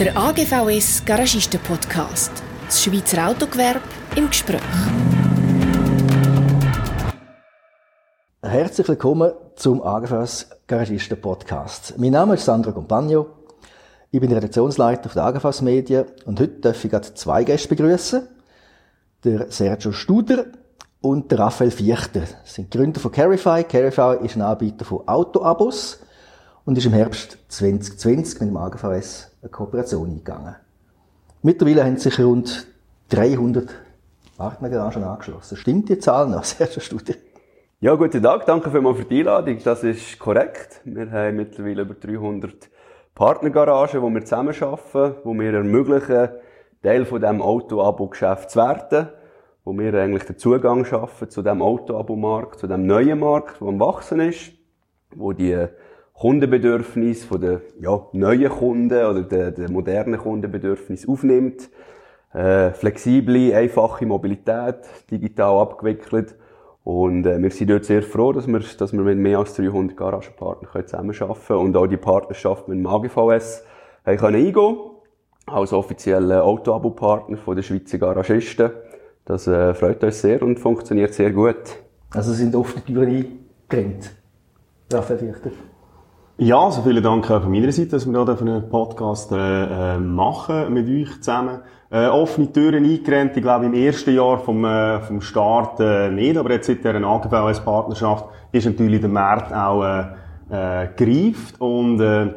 Der AGVS Garagisten Podcast. Das Schweizer Autogewerbe im Gespräch. Herzlich willkommen zum AGVS Garagisten Podcast. Mein Name ist Sandro Compagno. Ich bin Redaktionsleiter der AGVS Medien und heute darf ich gerade zwei Gäste begrüßen. Der Sergio Studer und der Raphael Viechter. Das sind Gründer von Carify. Carify ist ein Anbieter von Autoabos und ist im Herbst 2020 mit dem AGVS eine Kooperation eingegangen. Mittlerweile haben sich rund 300 Partnergaragen angeschlossen. Stimmt die Zahl noch, Sergio Studer? Ja, guten Tag, danke vielmals für die Einladung. Das ist korrekt. Wir haben mittlerweile über 300 Partnergaragen, wo wir zusammenarbeiten, wo wir ermöglichen, Teil von diesem Auto-Abo-Geschäft zu werden, wo wir eigentlich den Zugang schaffen zu dem Auto-Abo-Markt, zu dem neuen Markt, der am wachsen ist, wo die Kundenbedürfnisse von den ja, neuen Kunden oder den, den modernen Kundenbedürfnis aufnimmt. Äh, flexible, einfache Mobilität, digital abgewickelt und äh, wir sind dort sehr froh, dass wir, dass wir mit mehr als 300 Garagenpartnern zusammenarbeiten können und auch die Partnerschaft mit dem AGVS haben können eingehen als offizieller Autoabo-Partner der Schweizer Garagisten. Das äh, freut uns sehr und funktioniert sehr gut. Also sind oft die Türen eingerennt. Raphael Fichter. Ja, also vielen Dank auch von meiner Seite, dass wir hier einen Podcast äh, äh, machen mit euch zusammen. Äh, offene Türen eingerennt, ich glaube im ersten Jahr vom, äh, vom Start äh, nicht, aber jetzt seit dieser AGVS-Partnerschaft ist natürlich der Markt auch äh, äh, gereift und äh,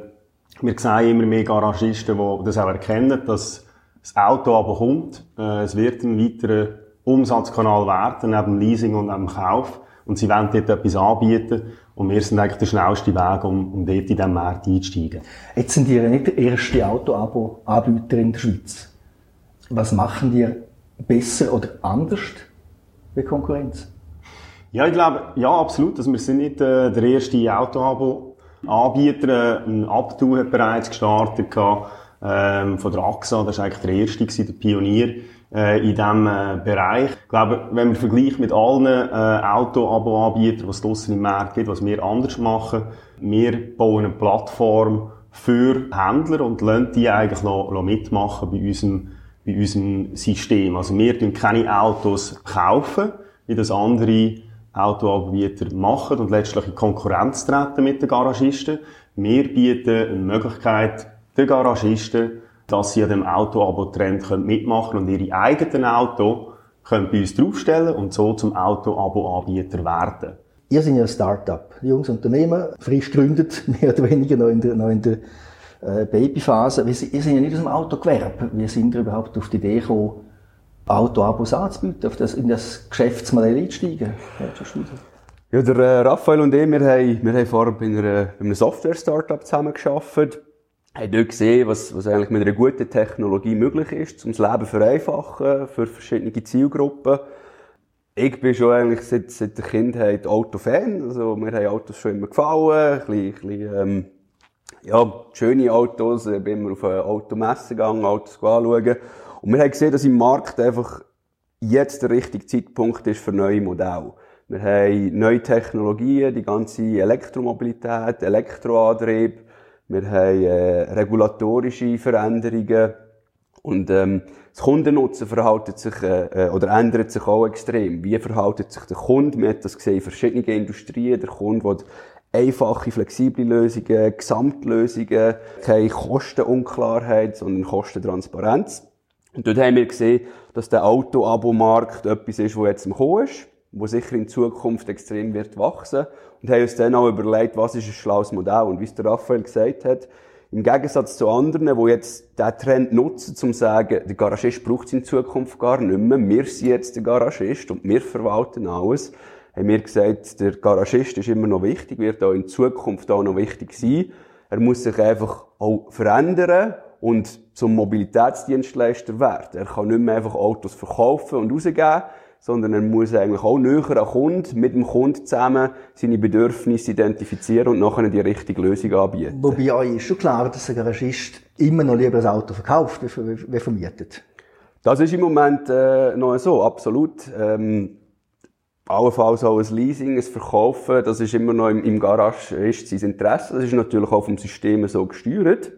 wir sehen immer mehr Garagisten, die das auch erkennen, dass das Auto aber kommt. Äh, es wird ein weiterer Umsatzkanal werden, neben Leasing und neben Kauf. Und sie wollen dort etwas anbieten. Und wir sind eigentlich der schnellste Weg, um, um dort in diesen Markt einzusteigen. Jetzt sind ihr nicht der erste Auto-Abo-Anbieter in der Schweiz. Was machen die besser oder anders wie Konkurrenz? Ja, ich glaube, ja, absolut. Also wir sind nicht äh, der erste Auto-Abo-Anbieter. Äh, ein Abdu hat bereits gestartet ähm, von der AXA. Das war eigentlich der erste, gewesen, der Pionier äh, in diesem äh, Bereich. Ich glaube, wenn man vergleicht mit allen äh, Auto-Abo-Anbietern, die es draussen im Markt gibt, was wir anders machen, wir bauen eine Plattform für Händler und lassen die eigentlich noch, noch mitmachen bei unserem, bei unserem System. Also wir kaufen keine Autos kaufen, wie das andere Autoanbieter machen und letztlich in Konkurrenz treten mit den Garagisten. Wir bieten eine Möglichkeit, den Garagisten dass sie an dem Auto-Abo-Trend mitmachen und ihre eigenen Auto können bei uns draufstellen und so zum Auto-Abo-Anbieter werden. Ihr seid ja ein Start-up, junges Unternehmen, frisch gegründet, mehr oder weniger noch in der, noch in der äh, Babyphase. Ihr seid ja nicht aus dem Autogewerbe. Wie sind ihr überhaupt auf die Idee gekommen, Auto-Abos anzubieten, auf das, in das Geschäftsmodell einzusteigen? Ja, der äh, Raphael und ich, wir haben, wir haben vorher bei, einer, bei einem Software-Startup zusammengearbeitet haben dort gesehen, was, was eigentlich mit einer guten Technologie möglich ist, um das Leben vereinfachen für verschiedene Zielgruppen. Ich bin schon eigentlich seit, seit der Kindheit Autofan. Also, mir haben Autos schon immer gefallen. Ein bisschen, ein bisschen, ähm, ja, schöne Autos. Ich bin immer auf eine Automesse gegangen, Autos anschauen. Und wir haben gesehen, dass im Markt einfach jetzt der richtige Zeitpunkt ist für neue Modelle. Wir haben neue Technologien, die ganze Elektromobilität, Elektroantrieb, wir haben äh, regulatorische Veränderungen und ähm, das Kundennutzen verhaltet sich äh, äh, oder ändert sich auch extrem. Wie verhaltet sich der Kunde? Wir haben das gesehen in verschiedenen Industrien. Der Kunde will einfache, flexible Lösungen, Gesamtlösungen, keine Kostenunklarheit, sondern Kostentransparenz. Und dort haben wir gesehen, dass der Auto-Abo-Markt etwas ist, wo jetzt im Kommen ist, wo sicher in Zukunft extrem wird wachsen und haben uns dann auch überlegt, was ist ein schlaues Modell. Und wie es der Raphael gesagt hat, im Gegensatz zu anderen, die jetzt diesen Trend nutzen, um zu sagen, der Garagist braucht es in Zukunft gar nicht mehr, wir sind jetzt der Garagist und wir verwalten alles, haben wir gesagt, der Garagist ist immer noch wichtig, wird auch in Zukunft auch noch wichtig sein. Er muss sich einfach auch verändern und zum Mobilitätsdienstleister werden. Er kann nicht mehr einfach Autos verkaufen und rausgeben, sondern er muss eigentlich auch näher an Kunden, mit dem Kunden zusammen seine Bedürfnisse identifizieren und nachher die richtige Lösung anbieten. Wobei euch ist schon klar, dass ein Garagist immer noch lieber ein Auto verkauft, wie, wie vermietet. Das ist im Moment äh, noch so, absolut. Ähm, allenfalls auch ein Leasing, ein Verkaufen, das ist immer noch im, im Garage ist sein Interesse. Das ist natürlich auch vom System so gesteuert.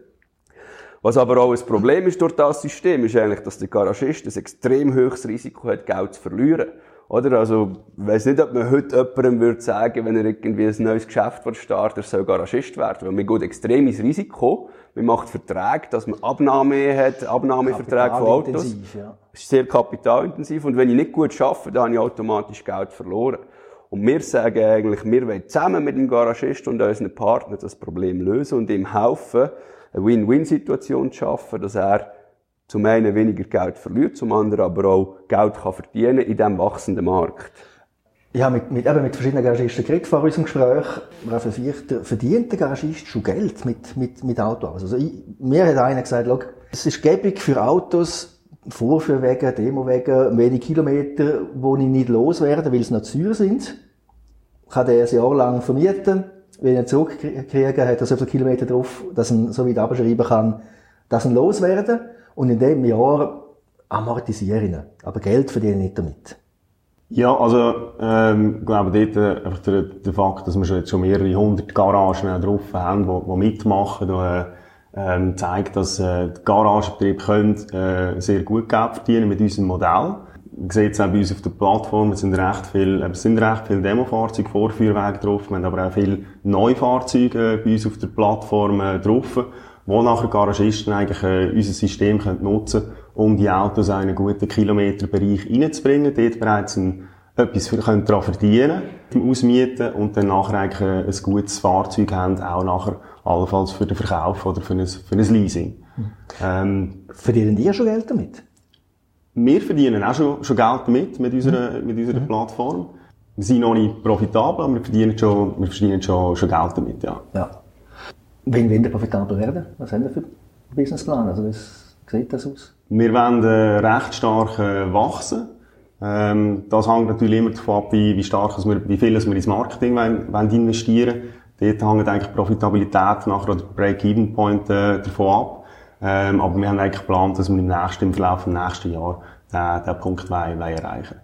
Was aber auch ein Problem ist durch das System, ist eigentlich, dass der Garagist ein extrem hohes Risiko hat, Geld zu verlieren. Oder? Also, ich weiss nicht, ob man heute jemandem würde sagen, wenn er irgendwie ein neues Geschäft startet, er soll Garagist werden. Weil man geht extrem ins Risiko. Man macht Verträge, dass man Abnahme hat, Abnahmeverträge von Autos. Ja. Das ist sehr kapitalintensiv. Und wenn ich nicht gut arbeite, dann habe ich automatisch Geld verloren. Und wir sagen eigentlich, wir wollen zusammen mit dem Garagist und unseren Partnern das Problem lösen und ihm helfen, eine Win-Win-Situation zu schaffen, dass er zum einen weniger Geld verliert, zum anderen aber auch Geld kann verdienen in diesem wachsenden Markt. Ich habe mit, mit, eben mit verschiedenen Garagisten geredet vor unserem Gespräch. Ralf Vierter, verdient der Garagist schon Geld mit, mit, mit Autos? Also ich, mir hat einer gesagt, es ist gäbig für Autos, Vorführwege, Demowege, wenige Kilometer, wo ich nicht loswerde, weil es noch zu sind. Kann der ein Jahr lang vermieten. Wenn ich ihn zurückkriege, hat er so viele Kilometer drauf, dass er so weit abschreiben kann, dass er loswerden. Und in dem Jahr amortisiere ich ihn. Aber Geld verdiene ich nicht damit. Ja, also, ähm, ich glaube, dort, äh, der, der Fakt, dass wir schon jetzt schon mehrere hundert Garagen drauf haben, die, die mitmachen, äh, ähm, zeigt, dass, äh, die Garagenbetriebe können, äh, sehr gut Geld verdienen mit unserem Modell. Man sieht es auch bei uns auf der Plattform, es sind recht viel, äh, es sind recht viele Demofahrzeuge, Vorführwege drauf, wir haben aber auch viele Neufahrzeuge äh, bei uns auf der Plattform äh, drauf wo nachher Garagisten eigentlich äh, unser System können nutzen um die Autos in einen guten Kilometerbereich reinzubringen, dort bereits ein, etwas für, können daran verdienen, Ausmieten und dann nachher eigentlich äh, ein gutes Fahrzeug haben, auch nachher allenfalls für den Verkauf oder für ein, für ein Leasing. Ähm, verdienen die schon Geld damit? Wir verdienen auch schon, schon Geld damit, mit unserer, mit unserer mhm. Plattform. Wir sind noch nicht profitabel, aber wir verdienen schon, wir verdienen schon, schon Geld damit, ja. ja. Wenn wollen wir profitabel werden? Was haben wir für einen Businessplan? Also, wie sieht das aus? Wir wollen äh, recht stark äh, wachsen. Ähm, das hängt natürlich immer davon ab, wie, wie stark wir, wie viel wir ins Marketing wollen, wollen investieren Dort hängt eigentlich Profitabilität nachher oder Break-Even-Point äh, davon ab. Ähm, aber wir haben eigentlich geplant, dass wir im nächsten, im Verlauf des nächsten Jahr den, den Punkt wollen, wollen erreichen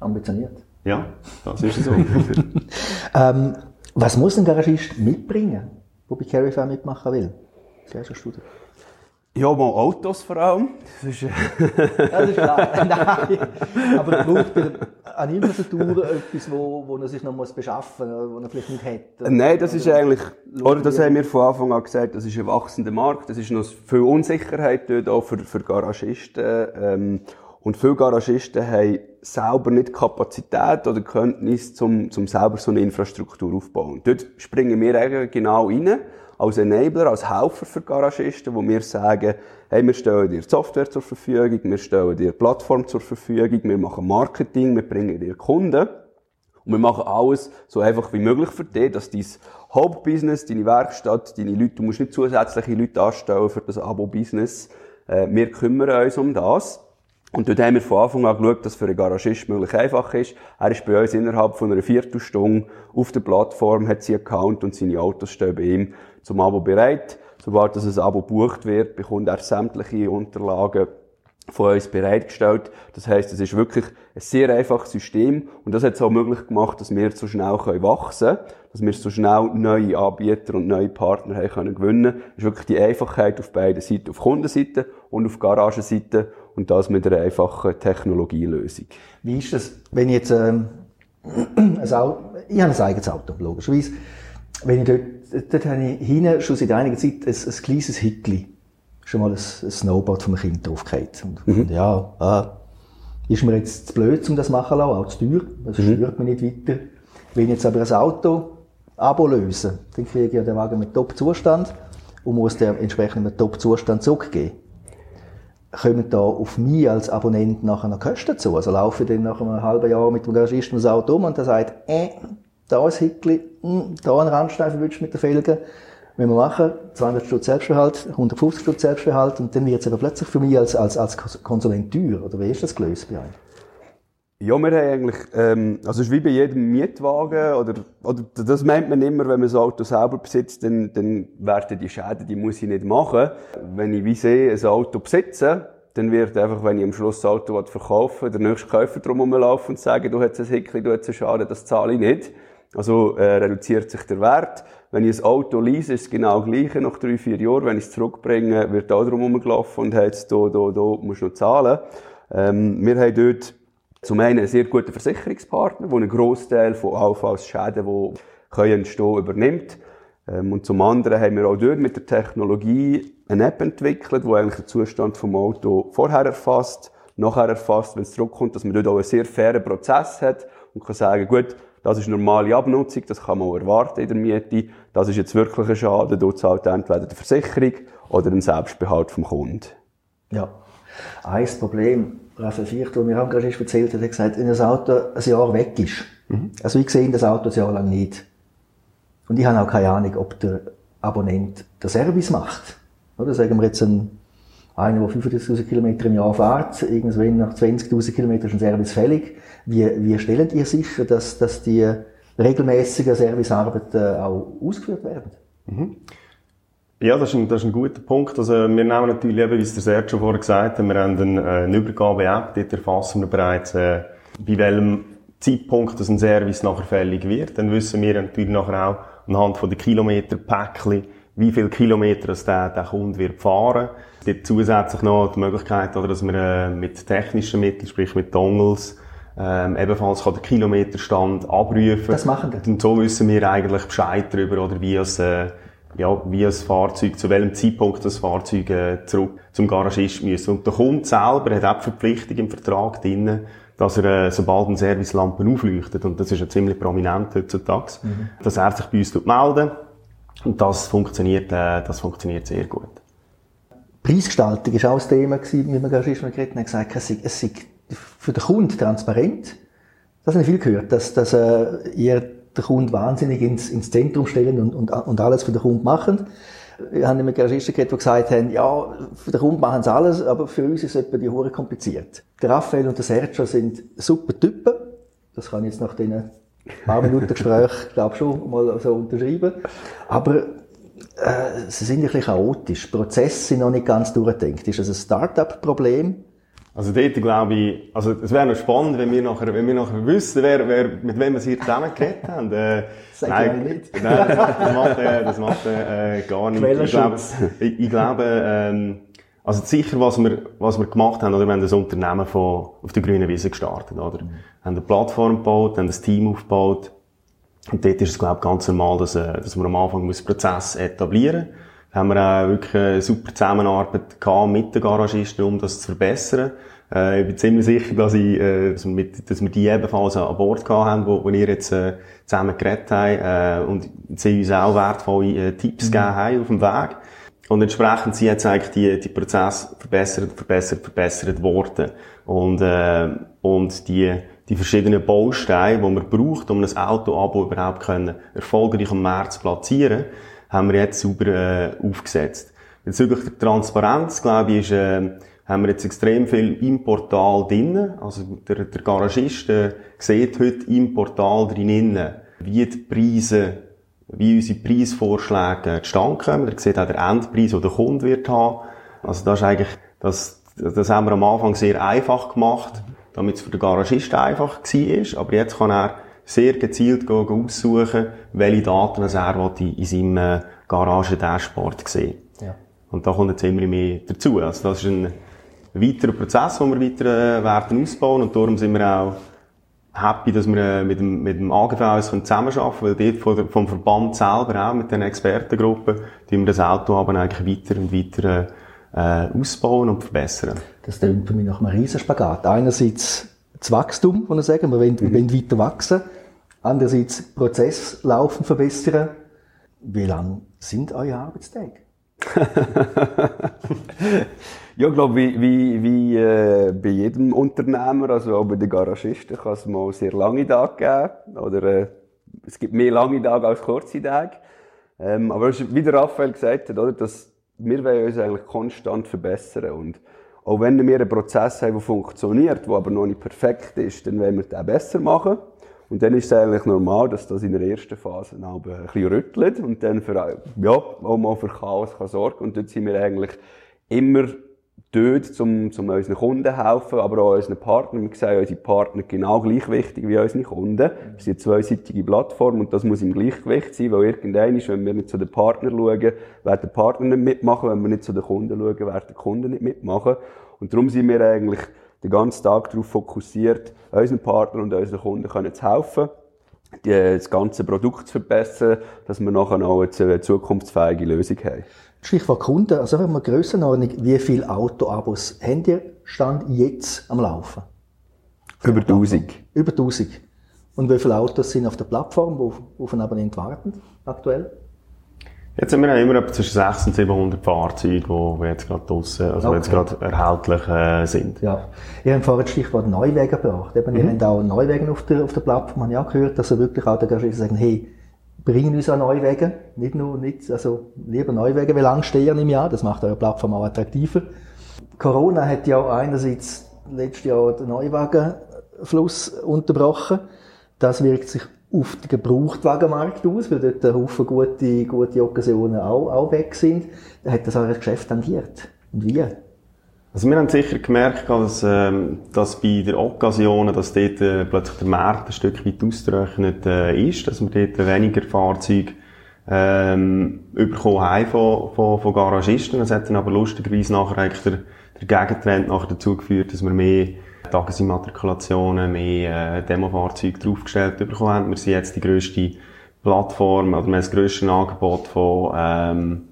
Ambitioniert. Ja, das ist so. ähm, was muss ein Garagist mitbringen? wo bei Carify mitmachen will? Das ist Studie. Ja, mal Autos vor allem. Das ist, ja, das ist klar. Nein. Aber braucht er an Infrastruktur etwas, wo, wo er sich noch muss beschaffen muss, wo er vielleicht nicht hätte? Nein, das ist eigentlich, oder das haben wir von Anfang an gesagt, das ist ein wachsender Markt. Das ist noch viel Unsicherheit dort auch für, für Garagisten. Ähm, und viele Garagisten haben selber nicht Kapazität oder Kenntnis, um, um selber so eine Infrastruktur aufzubauen. Dort springen wir eigentlich genau rein, als Enabler, als Helfer für Garagisten, wo wir sagen, hey, wir stellen dir Software zur Verfügung, wir stellen dir Plattform zur Verfügung, wir machen Marketing, wir bringen dir Kunden. Und wir machen alles so einfach wie möglich für dich, dass dein Hauptbusiness, deine Werkstatt, deine Leute, du musst nicht zusätzliche Leute anstellen für das Abo-Business. Äh, wir kümmern uns um das. Und dort haben wir von Anfang an geschaut, dass für einen Garagist möglich einfach ist. Er ist bei uns innerhalb von einer Viertelstunde auf der Plattform, hat seinen Account und seine Autos stehen bei ihm zum Abo bereit. Sobald das ein Abo bucht wird, bekommt er sämtliche Unterlagen von uns bereitgestellt. Das heißt, es ist wirklich ein sehr einfaches System und das hat es auch möglich gemacht, dass wir so schnell wachsen können, dass wir so schnell neue Anbieter und neue Partner haben können gewinnen. Das ist wirklich die Einfachheit auf beiden Seiten, auf Kundenseite und auf Garagenseite und das mit einer einfachen Technologielösung. Wie ist das, wenn ich jetzt, ähm, ein Auto, ich habe ein eigenes Auto, logischerweise. Wenn ich dort, dort habe ich hinten schon seit einiger Zeit ein, ein kleines Hickli. Schon mal ein, ein Snowboard vom Kind draufgefallen. Und, mhm. und ja, ah, ist mir jetzt zu blöd, um das machen zu lassen, auch zu teuer. Das mhm. stört mich nicht weiter. Wenn ich jetzt aber ein Auto Abo löse, dann kriege ich ja den Wagen mit Top-Zustand und muss den entsprechend mit Top-Zustand zurückgeben kommen da auf mich als Abonnent nachher noch Kosten zu. Also laufe ich dann nach einem halben Jahr mit dem Garagisten das Auto um und der sagt, äh, da ein Hickli, hm, da ein Randstreifen willst mit den Felgen. Wenn wir machen, 200 Stutz Selbstbehalt, 150 Stutz Selbstbehalt und dann wird es aber plötzlich für mich als, als, als Konsument teuer. Oder wie ist das gelöst bei euch? Ja, wir haben eigentlich, ähm, also es ist wie bei jedem Mietwagen, oder, oder das meint man immer, wenn man das Auto selber besitzt, dann, dann werden die Schäden, die muss ich nicht machen. Wenn ich wie sehe, ein Auto besitze, dann wird einfach, wenn ich am Schluss das Auto verkaufen der nächste Käufer drum rumlaufen und sagen, du hast ein Hickli, du hast einen Schaden, das zahle ich nicht. Also äh, reduziert sich der Wert. Wenn ich ein Auto lease, ist es genau gleiche nach drei, vier Jahren. Wenn ich es zurückbringe, wird auch drum herumgelaufen und heißt, da, da, da, musst du noch zahlen. Ähm, wir haben dort zum einen einen sehr guten Versicherungspartner, der einen Großteil von Anfallsschäden, die können entstehen, übernimmt. Ähm, und zum anderen haben wir auch dort mit der Technologie eine App entwickelt, die eigentlich den Zustand vom Auto vorher erfasst, nachher erfasst, wenn es zurückkommt, dass man dort auch einen sehr fairen Prozess hat und kann sagen, gut, das ist normale Abnutzung, das kann man auch erwarten in der Miete. Das ist jetzt wirklich ein Schaden, dort zahlt entweder die Versicherung oder ein Selbstbehalt vom Kunden. Ja. Ein Problem, Raphael Ficht, das mir auch gerade erzählt hat, hat gesagt, wenn das Auto ein Jahr weg ist, mhm. also ich sehe das Auto ein Jahr lang nicht. Und ich habe auch keine Ahnung, ob der Abonnent den Service macht. Oder sagen wir jetzt ein, einer, der 35.000 Kilometer im Jahr fährt, irgendwann nach 20.000 Kilometern ist ein Service fällig. Wie, wie stellt ihr sicher, dass, dass die regelmäßigen Servicearbeiten auch ausgeführt werden? Mhm. Ja, das ist, ein, das ist ein guter Punkt. Also, wir nehmen natürlich eben, wie es der Sergio vorher gesagt hat, wir haben eine, eine Übergabe-App, dort erfassen wir bereits, äh, bei welchem Zeitpunkt dass ein Service nachher fällig wird. Dann wissen wir natürlich nachher auch anhand von den Kilometerpäckchen, wie viele Kilometer das der, der Kunde wird fahren. Gibt zusätzlich noch die Möglichkeit, oder, dass man äh, mit technischen Mitteln, sprich mit Dongles, ähm, ebenfalls kann den Kilometerstand abrufen. Das machen wir. Und so wissen wir eigentlich Bescheid darüber, oder wie es, äh, ja, wie das Fahrzeug, zu welchem Zeitpunkt das Fahrzeug äh, zurück zum Garagist muss. Und der Kunde selber hat auch die Verpflichtung im Vertrag drinnen, dass er, äh, sobald ein Servicelampen aufleuchtet, und das ist ja ziemlich prominent heutzutage, mhm. dass er sich bei uns melden Und das funktioniert, äh, das funktioniert sehr gut. Preisgestaltung war auch ein Thema, gewesen, wie wir gerade schon geredet haben, gesagt, es sei, es sei für den Kunden transparent. Das habe ich viel gehört, dass, dass äh, ihr den Kunden wahnsinnig ins, ins Zentrum stellen und, und, und alles für den Kunden machen. Wir haben mit Garagisten geredet, die gesagt haben, ja, für den Kunden machen sie alles, aber für uns ist es etwa die Hure kompliziert. Der Raphael und der Sergio sind super Typen. Das kann ich jetzt nach diesen paar Minuten Gespräch, glaube schon mal so unterschreiben. Aber äh, sie sind ein bisschen chaotisch. Prozesse sind noch nicht ganz durchdenkt. Ist das ein Start-up-Problem? Also dort glaube ich, also es wäre noch spannend, wenn wir nachher, wenn wir nachher wüssten, wer, wer, mit wem wir hier zusammen geredet haben. Äh, Sag nein, nicht. Nein, das macht, das macht, äh, das macht äh, gar nicht. Ich glaube, ich, ich glaube ähm, also sicher, was wir, was wir gemacht haben, oder wir haben das Unternehmen von, auf der grünen Wiese gestartet, oder? Mhm. Haben eine Plattform gebaut, haben ein Team aufgebaut. Und dort ist es, glaube ich, ganz normal, dass, äh, dass man am Anfang muss Prozess etablieren muss haben wir auch wirklich eine super Zusammenarbeit gehabt mit den Garagisten, um das zu verbessern. Äh, ich bin ziemlich sicher, dass, ich, äh, dass, wir, mit, dass wir die ebenfalls an Bord gehabt haben, wo, wo ihr jetzt äh, zusammen geredet habt äh, und sie uns auch wertvolle äh, Tipps mhm. gegeben haben auf dem Weg. Und entsprechend sind jetzt eigentlich die, die Prozesse verbessert, verbessert, verbessert worden. Und, äh, und die, die verschiedenen Bausteine, die man braucht, um ein Autoabo überhaupt können, erfolgreich am März platzieren haben wir jetzt sauber äh, aufgesetzt. Bezüglich der Transparenz, glaube ich, ist, äh, haben wir jetzt extrem viel im Portal drinnen. Also der, der Garagist äh, sieht heute im Portal drinnen, wie die Preise, wie unsere Preisvorschläge zustande kommen. Er sieht auch den Endpreis, den der Kunde wird haben. Also das ist eigentlich, das, das haben wir am Anfang sehr einfach gemacht, damit es für den Garagist einfach war. Aber jetzt kann er sehr gezielt aussuchen, welche Daten er in seinem äh, Garage-Dashboard sehen ja. Und da kommt jetzt immer mehr dazu. Also das ist ein weiterer Prozess, den wir weiter äh, werden ausbauen und darum sind wir auch happy, dass wir äh, mit dem, mit dem AGV uns zusammenarbeiten können, weil dort vom Verband selber auch, mit den Expertengruppen, die wir das Auto haben eigentlich weiter und weiter äh, ausbauen und verbessern. Das klingt für mich nach einem Riesenspagat. Einerseits das Wachstum, kann ich sagen, wir wollen, mhm. wir wollen weiter wachsen. Andererseits Prozess laufen verbessern. Wie lang sind eure Arbeitstage? ja, ich glaube, wie, wie, wie äh, bei jedem Unternehmer, also auch bei den Garagisten, kann es mal sehr lange Tage geben. Oder äh, es gibt mehr lange Tage als kurze Tage. Ähm, aber wie der Raphael gesagt hat, oder, dass wir wollen uns eigentlich konstant verbessern. Und auch wenn wir einen Prozess haben, der funktioniert, der aber noch nicht perfekt ist, dann wollen wir den besser machen. Und dann ist es eigentlich normal, dass das in der ersten Phase ein bisschen rüttelt und dann für, ja, auch mal für Chaos kann sorgen. Und dort sind wir eigentlich immer dort, um, um unseren Kunden zu helfen, aber auch unseren Partnern. Wir sehen unsere Partner genau gleich wichtig wie unsere Kunden. Wir sind eine zweiseitige Plattform und das muss im Gleichgewicht sein, weil irgendein ist, wenn wir nicht zu den Partnern schauen, werden der Partner nicht mitmachen, wenn wir nicht zu den Kunden schauen, werden der Kunde nicht mitmachen. Und darum sind wir eigentlich den ganzen Tag darauf fokussiert, unseren Partnern und unseren Kunden können zu helfen, die, das ganze Produkt zu verbessern, dass wir nachher auch eine zukunftsfähige Lösung haben. Stichwort Kunden, also wenn wir Grössenordnung, wie viele Autoabos habt ihr Stand jetzt am Laufen? Über 1000. Über 1000. Und wie viele Autos sind auf der Plattform, wo auf ein Abonnent warten, aktuell? Jetzt haben wir immer zwischen 600 und 700 Fahrzeuge, die jetzt gerade draussen, also Okay. jetzt gerade erhältlich äh, sind. Ja. Ihr habt vorhin das Stichwort Neuwege gebracht. Eben, Mhm. Ihr habt auch Neuwege auf der, auf der Plattform, habe ich auch gehört, dass ihr wirklich auch die Garagisten sagen, hey, bringen uns auch Neuwege. Nicht nur, nicht, also, lieber Neuwege, wie lang stehen im Jahr. Das macht eure Plattform auch attraktiver. Corona hat ja einerseits letztes Jahr den Neuwagenfluss unterbrochen. Das wirkt sich auf den Gebrauchtwagenmarkt aus, weil dort ein gute, gute Occasionen auch, auch weg sind. Hat das euer Geschäft tangiert? Und wie? Also wir haben sicher gemerkt, dass, ähm, dass bei der Occasionen, dass dort äh, plötzlich der Markt ein Stück weit ausgerechnet äh, ist, dass wir dort weniger Fahrzeuge ähm, bekommen haben von, von, von Garagisten. Das hat dann aber lustigerweise nachher eigentlich der, der Gegentrend nachher dazu geführt, dass wir mehr Tagesimmatrikulationen, mehr äh, Demofahrzeuge draufgestellt bekommen haben. Wir sind jetzt die grösste Plattform, oder wir haben das grösste Angebot von ähm,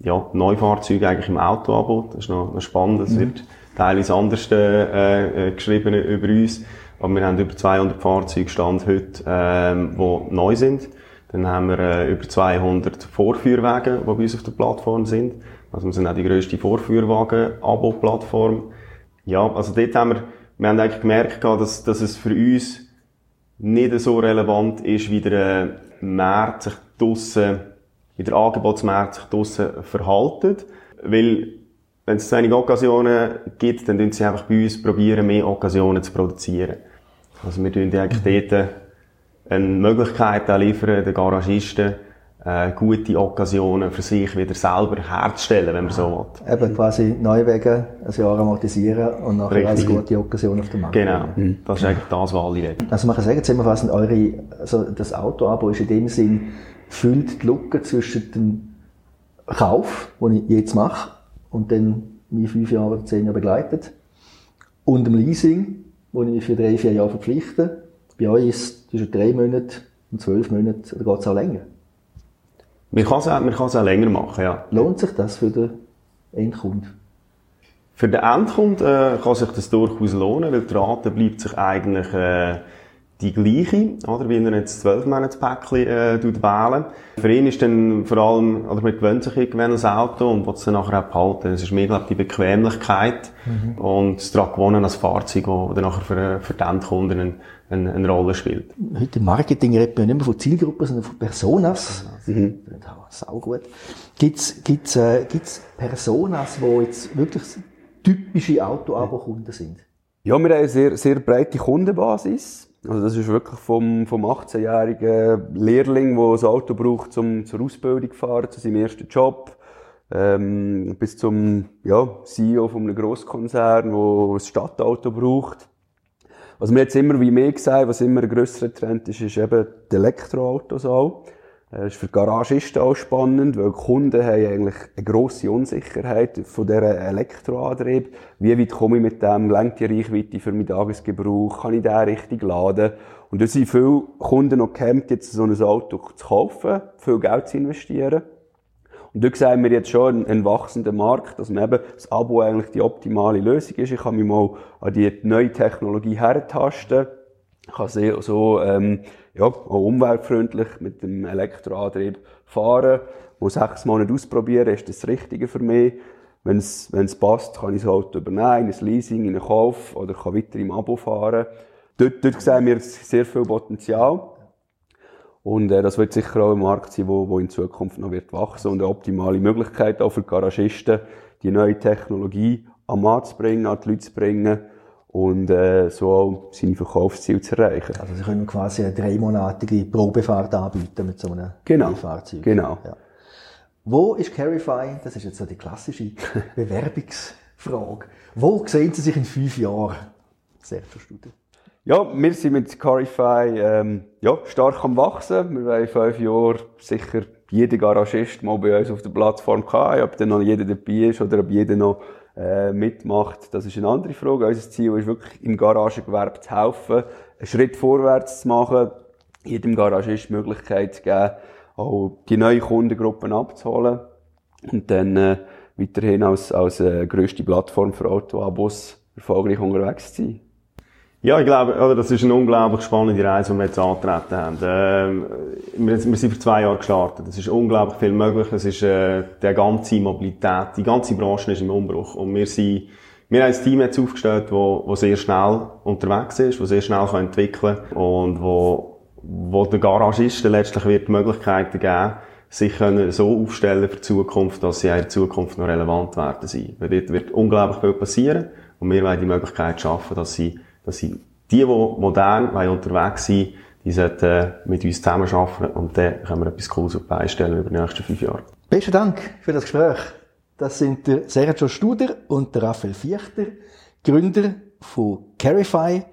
ja, Neufahrzeuge eigentlich im Autoabo. Das ist noch, noch spannend. Das wird teilweise anders äh, äh, geschrieben über uns. Aber wir haben über 200 Fahrzeuge Stand heute, ähm, die neu sind. Dann haben wir äh, über 200 Vorführwagen, die bei uns auf der Plattform sind. Also wir sind auch die grösste Vorführwagen-Abo-Plattform. Ja, also dort haben wir, wir haben eigentlich gemerkt, dass, dass es für uns nicht so relevant ist, wie der äh, Markt sich draussen, wie der Angebotsmarkt sich draussen verhaltet. Weil, wenn es zu wenig Occasionen gibt, dann tun sie einfach bei uns probieren, mehr Occasionen zu produzieren. Also wir tun eigentlich dort eine Möglichkeit liefern, den Garagisten, äh, gute Occasionen für sich wieder selber herzustellen, wenn man so will. Eben quasi Neuwege ein Jahr amortisieren und nachher als Richtig. gute Occasion auf dem Markt. Genau. Das ist eigentlich das, was alle reden. Also man kann sagen, zusammenfassend, eure, also das Autoabo ist in dem Sinn, füllt die Lücke zwischen dem Kauf, den ich jetzt mache, und dann mich fünf Jahre oder zehn Jahre begleitet, und dem Leasing, wo ich mich für drei, vier Jahre verpflichte. Bei euch ist es zwischen drei Monaten und zwölf Monaten, oder geht es auch länger? Man kann es auch, man kann es auch länger machen, ja. Lohnt sich das für den Endkunden? Für den Endkunden äh, kann sich das durchaus lohnen, weil die Rate bleibt sich eigentlich äh, die gleiche, oder, wie er jetzt 12 Monatspäckchen äh, tut wählen. Für ihn ist dann vor allem, oder man gewöhnt sich irgendwann an das Auto und will es dann nachher auch behalten. Es ist mehr, glaube ich, die Bequemlichkeit und das daran gewonnen als Fahrzeug, das dann nachher für, für den Endkunden eine, eine, eine Rolle spielt. Heute im Marketing redet man nicht mehr von Zielgruppen, sondern von Personas. Mhm. Sau gut. Gibt's, gibt's, äh, gibt's Personas, die jetzt wirklich typische Auto-Abo-Kunden sind? Ja, wir haben eine sehr, sehr breite Kundenbasis. Also das ist wirklich vom, vom 18-jährigen Lehrling, der ein Auto braucht, um zur Ausbildung zu fahren, zu seinem ersten Job, ähm, bis zum ja, CEO von einem Grosskonzern, der ein Stadtauto braucht. Was mir jetzt immer wie mehr gesagt, was immer ein grösserer Trend ist, ist eben die Elektroautos auch. Das ist für Garagisten auch spannend, weil die Kunden haben eigentlich eine grosse Unsicherheit von dieser Elektroantrieb. Wie weit komme ich mit dem? Lenkt die Reichweite für meinen Tagesgebrauch? Kann ich den richtig laden? Und da sind viele Kunden noch gehemmt, jetzt so ein Auto zu kaufen, viel Geld zu investieren. Und dort sehen wir jetzt schon einen, wachsenden Markt, dass eben das Abo eigentlich die optimale Lösung ist. Ich kann mich mal an die neue Technologie hertasten. Kann so, ähm, ja, auch umweltfreundlich mit dem Elektroantrieb fahren. Muss sechs Monate ausprobieren, ist das Richtige für mich. Wenn es, wenn es passt, kann ich das Auto übernehmen, in ein Leasing, in einen Kauf oder kann weiter im Abo fahren. Dort, dort sehen wir sehr viel Potenzial. Und äh, das wird sicher auch ein Markt sein, wo, wo in Zukunft noch wird wachsen und eine optimale Möglichkeit auch für Garagisten, die neue Technologie am Markt zu bringen, an die Leute zu bringen und äh, so auch seine Verkaufsziele zu erreichen. Also Sie können quasi eine dreimonatige Probefahrt anbieten mit so einem Genau. Fahrzeug. Genau. Ja. Wo ist Carify, das ist jetzt so die klassische Bewerbungsfrage, Frage. Wo sehen Sie sich in fünf Jahren? Studer. Ja, wir sind mit Carify ähm, ja, stark am Wachsen. Wir wollen in fünf Jahren sicher jeden Garagist mal bei uns auf der Plattform haben. Ob dann noch jeder dabei ist oder ob jeder noch äh, mitmacht, das ist eine andere Frage. Unser Ziel ist wirklich, im Garagengewerbe zu helfen, einen Schritt vorwärts zu machen, jedem Garagist die Möglichkeit zu geben, auch die neuen Kundengruppen abzuholen und dann äh, weiterhin als, als äh, grösste Plattform für Autoabos erfolgreich unterwegs zu sein. Ja, ich glaube, oder, das ist eine unglaublich spannende Reise, die wir jetzt angetreten haben. Ähm, wir, wir, sind vor zwei Jahren gestartet. Es ist unglaublich viel möglich. Es ist äh, die ganze Mobilität, die ganze Branche ist im Umbruch. Und wir sind, wir haben ein Team jetzt aufgestellt, wo, wo sehr schnell unterwegs ist, wo sehr schnell kann entwickeln und wo, wo der Garagisten letztlich wird Möglichkeiten geben, sich können so aufstellen für die Zukunft, dass sie in Zukunft noch relevant werden sein. Weil dort wird unglaublich viel passieren und wir wollen die Möglichkeit schaffen, dass sie dass sie, die, die modern unterwegs sind, die sollten mit uns zusammenarbeiten und dann können wir etwas Cooles auf beistellen über die nächsten fünf Jahre. Besten Dank für das Gespräch. Das sind der Sergio Studer und der Raphael Fichter, Gründer von Carify.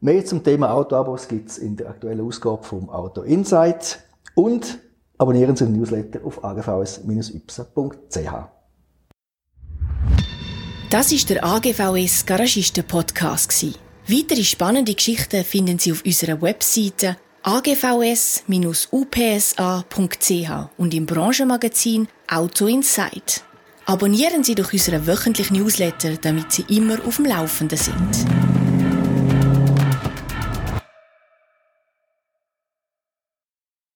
Mehr zum Thema Autoabos gibt's in der aktuellen Ausgabe vom Auto Insight und abonnieren Sie den Newsletter auf agvs-ypsa.ch. Das ist der AGVS Garagisten Podcast Weitere spannende Geschichten finden Sie auf unserer Webseite agvs-upsa.ch und im Branchenmagazin Auto Insight. Abonnieren Sie doch unseren wöchentlichen Newsletter, damit Sie immer auf dem Laufenden sind.